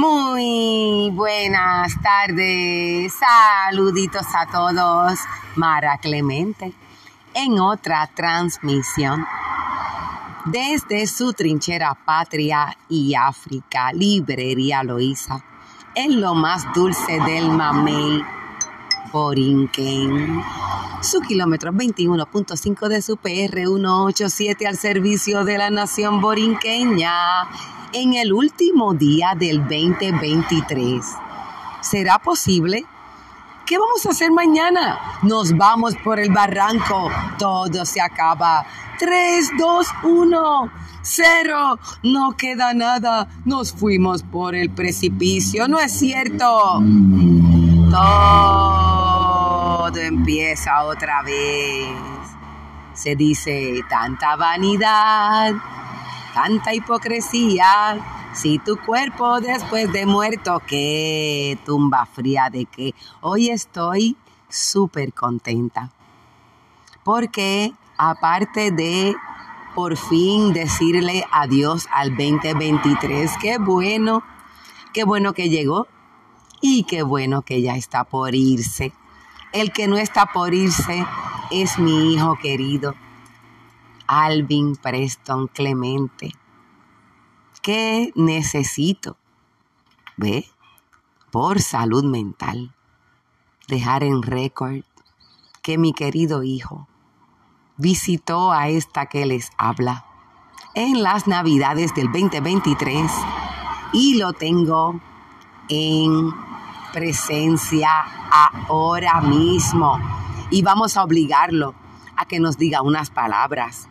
Muy buenas tardes, saluditos a todos. Mara Clemente en otra transmisión desde su trinchera Patria y África, Librería Loíza, en lo más dulce del Mamey, Borinquen. Su kilómetro 21.5 de su PR 187 al servicio de la nación borinqueña en el último día del 2023. ¿Será posible? ¿Qué vamos a hacer mañana? Nos vamos por el barranco. Todo se acaba. 3, 2, 1, 0. No queda nada. Nos fuimos por el precipicio. ¿No es cierto? Todo empieza otra vez. Se dice tanta vanidad tanta hipocresía. Si tu cuerpo después de muerto, qué tumba fría de que hoy estoy súper contenta. Porque aparte de por fin decirle adiós al 2023, qué bueno, qué bueno que llegó y qué bueno que ya está por irse. El que no está por irse es mi hijo querido Alvin Preston Clemente. ¿Qué necesito? ¿Ve? Por salud mental. Dejar en récord que mi querido hijo visitó a esta que les habla en las navidades del 2023 y lo tengo en presencia ahora mismo. Y vamos a obligarlo a que nos diga unas palabras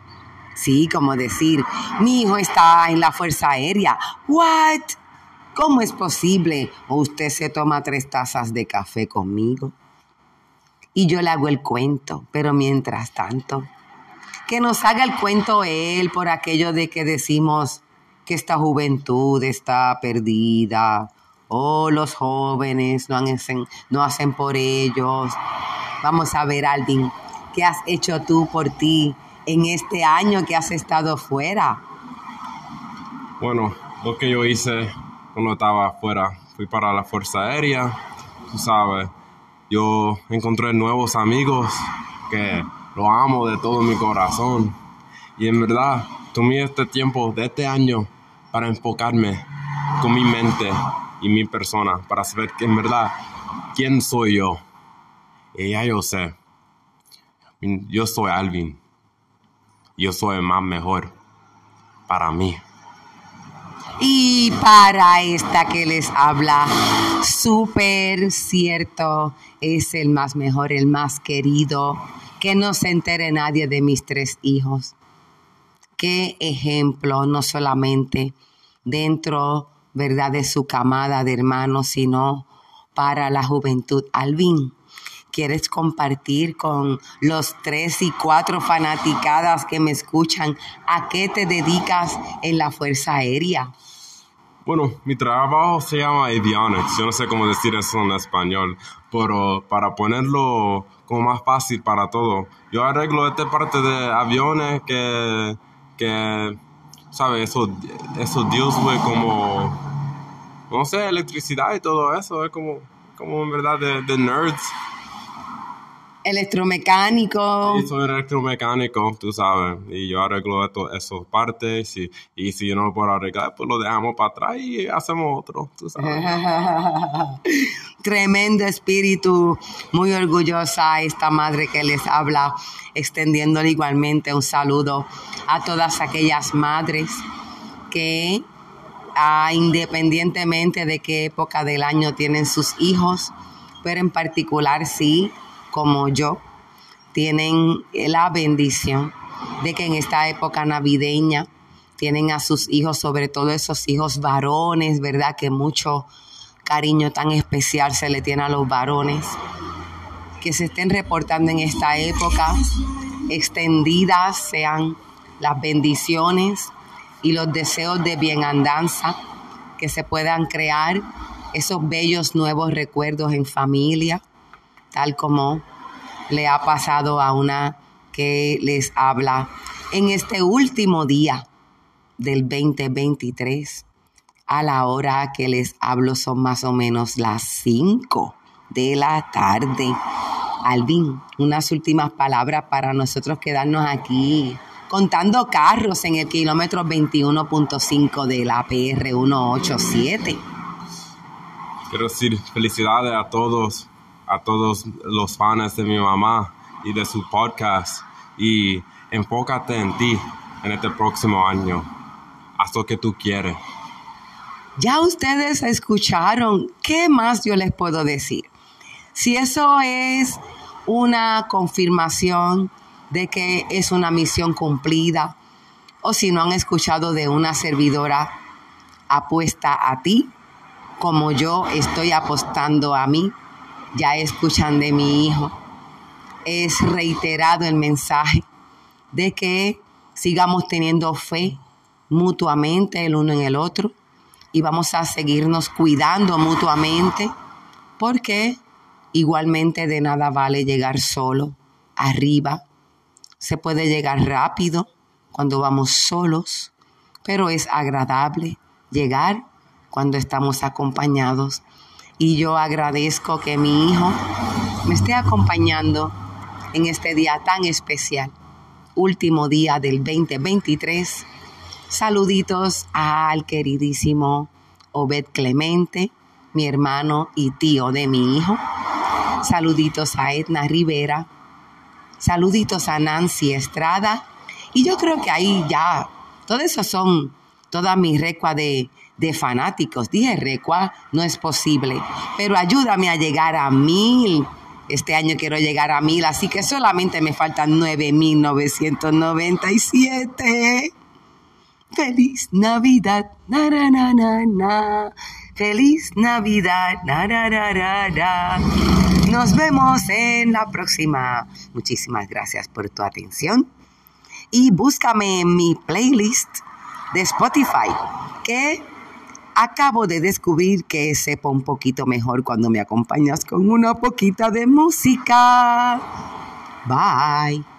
Sí, como decir, mi hijo está en la Fuerza Aérea. ¿What? ¿Cómo es posible? usted se toma tres tazas de café conmigo. Y yo le hago el cuento, pero mientras tanto, que nos haga el cuento él por aquello de que decimos que esta juventud está perdida, o los jóvenes no no hacen por ellos. Vamos a ver, Alvin, ¿qué has hecho tú por ti en este año que has estado fuera? Bueno, lo que yo hice cuando estaba fuera, fui para la Fuerza Aérea, tú sabes, yo encontré nuevos amigos que lo amo de todo mi corazón. Y en verdad, tomé este tiempo de este año para enfocarme con mi mente y mi persona, para saber que en verdad, quién soy yo. Y ya yo sé, yo soy Alvin yo soy más mejor para mí. Y para esta que les habla, súper cierto, es el más mejor, el más querido, que no se entere nadie de mis tres hijos. Qué ejemplo, no solamente dentro, ¿verdad?, de su camada de hermanos, sino para la juventud. Alvin, quieres compartir con los tres y cuatro fanaticadas que me escuchan a qué te dedicas en la Fuerza Aérea. Bueno, mi trabajo se llama avionics. Yo no sé cómo decir eso en español, pero para ponerlo como más fácil para todo, yo arreglo esta parte de aviones que, que ¿sabes? Eso, eso Dios como, no sé, electricidad y todo eso, es como, como en verdad de, de nerds electromecánico. Sí, soy electromecánico, tú sabes, y yo arreglo esto, esas partes, y, y si yo no lo puedo arreglar, pues lo dejamos para atrás y hacemos otro, tú sabes. Tremendo espíritu, muy orgullosa esta madre que les habla, extendiéndole igualmente un saludo a todas aquellas madres que ah, independientemente de qué época del año tienen sus hijos, pero en particular sí como yo tienen la bendición de que en esta época navideña tienen a sus hijos, sobre todo esos hijos varones, ¿verdad? Que mucho cariño tan especial se le tiene a los varones. Que se estén reportando en esta época, extendidas sean las bendiciones y los deseos de bienandanza que se puedan crear esos bellos nuevos recuerdos en familia, tal como le ha pasado a una que les habla en este último día del 2023. a la hora que les hablo son más o menos las 5 de la tarde. Alvin, unas últimas palabras para nosotros quedarnos aquí contando carros en el kilómetro 21.5 de la PR 187. Quiero decir felicidades a todos, a todos los fans de mi mamá y de su podcast y enfócate en ti en este próximo año. Haz lo que tú quieres. Ya ustedes escucharon, ¿qué más yo les puedo decir? Si eso es una confirmación de que es una misión cumplida, o si no han escuchado de una servidora apuesta a ti, como yo estoy apostando a mí, ya escuchan de mi hijo. Es reiterado el mensaje de que sigamos teniendo fe mutuamente el uno en el otro y vamos a seguirnos cuidando mutuamente porque igualmente de nada vale llegar solo arriba. Se puede llegar rápido cuando vamos solos, pero es agradable llegar cuando estamos acompañados. Y yo agradezco que mi hijo me esté acompañando en este día tan especial, último día del 2023 Saluditos al queridísimo Obed Clemente, mi hermano y tío de mi hijo. Saluditos a Edna Rivera. Saluditos a Nancy Estrada. Y yo creo que ahí ya, todo eso son todas mis recuas de, de fanáticos. Dije recua, no es posible. Pero ayúdame a llegar a mil. Este año quiero llegar a mil, así que solamente me faltan 9.997. Feliz Navidad, na na na na. Feliz Navidad, na na na na na. Nos vemos en la próxima. Muchísimas gracias por tu atención. Y búscame en mi playlist de Spotify, que acabo de descubrir que sepa un poquito mejor cuando me acompañas con una poquita de música. Bye.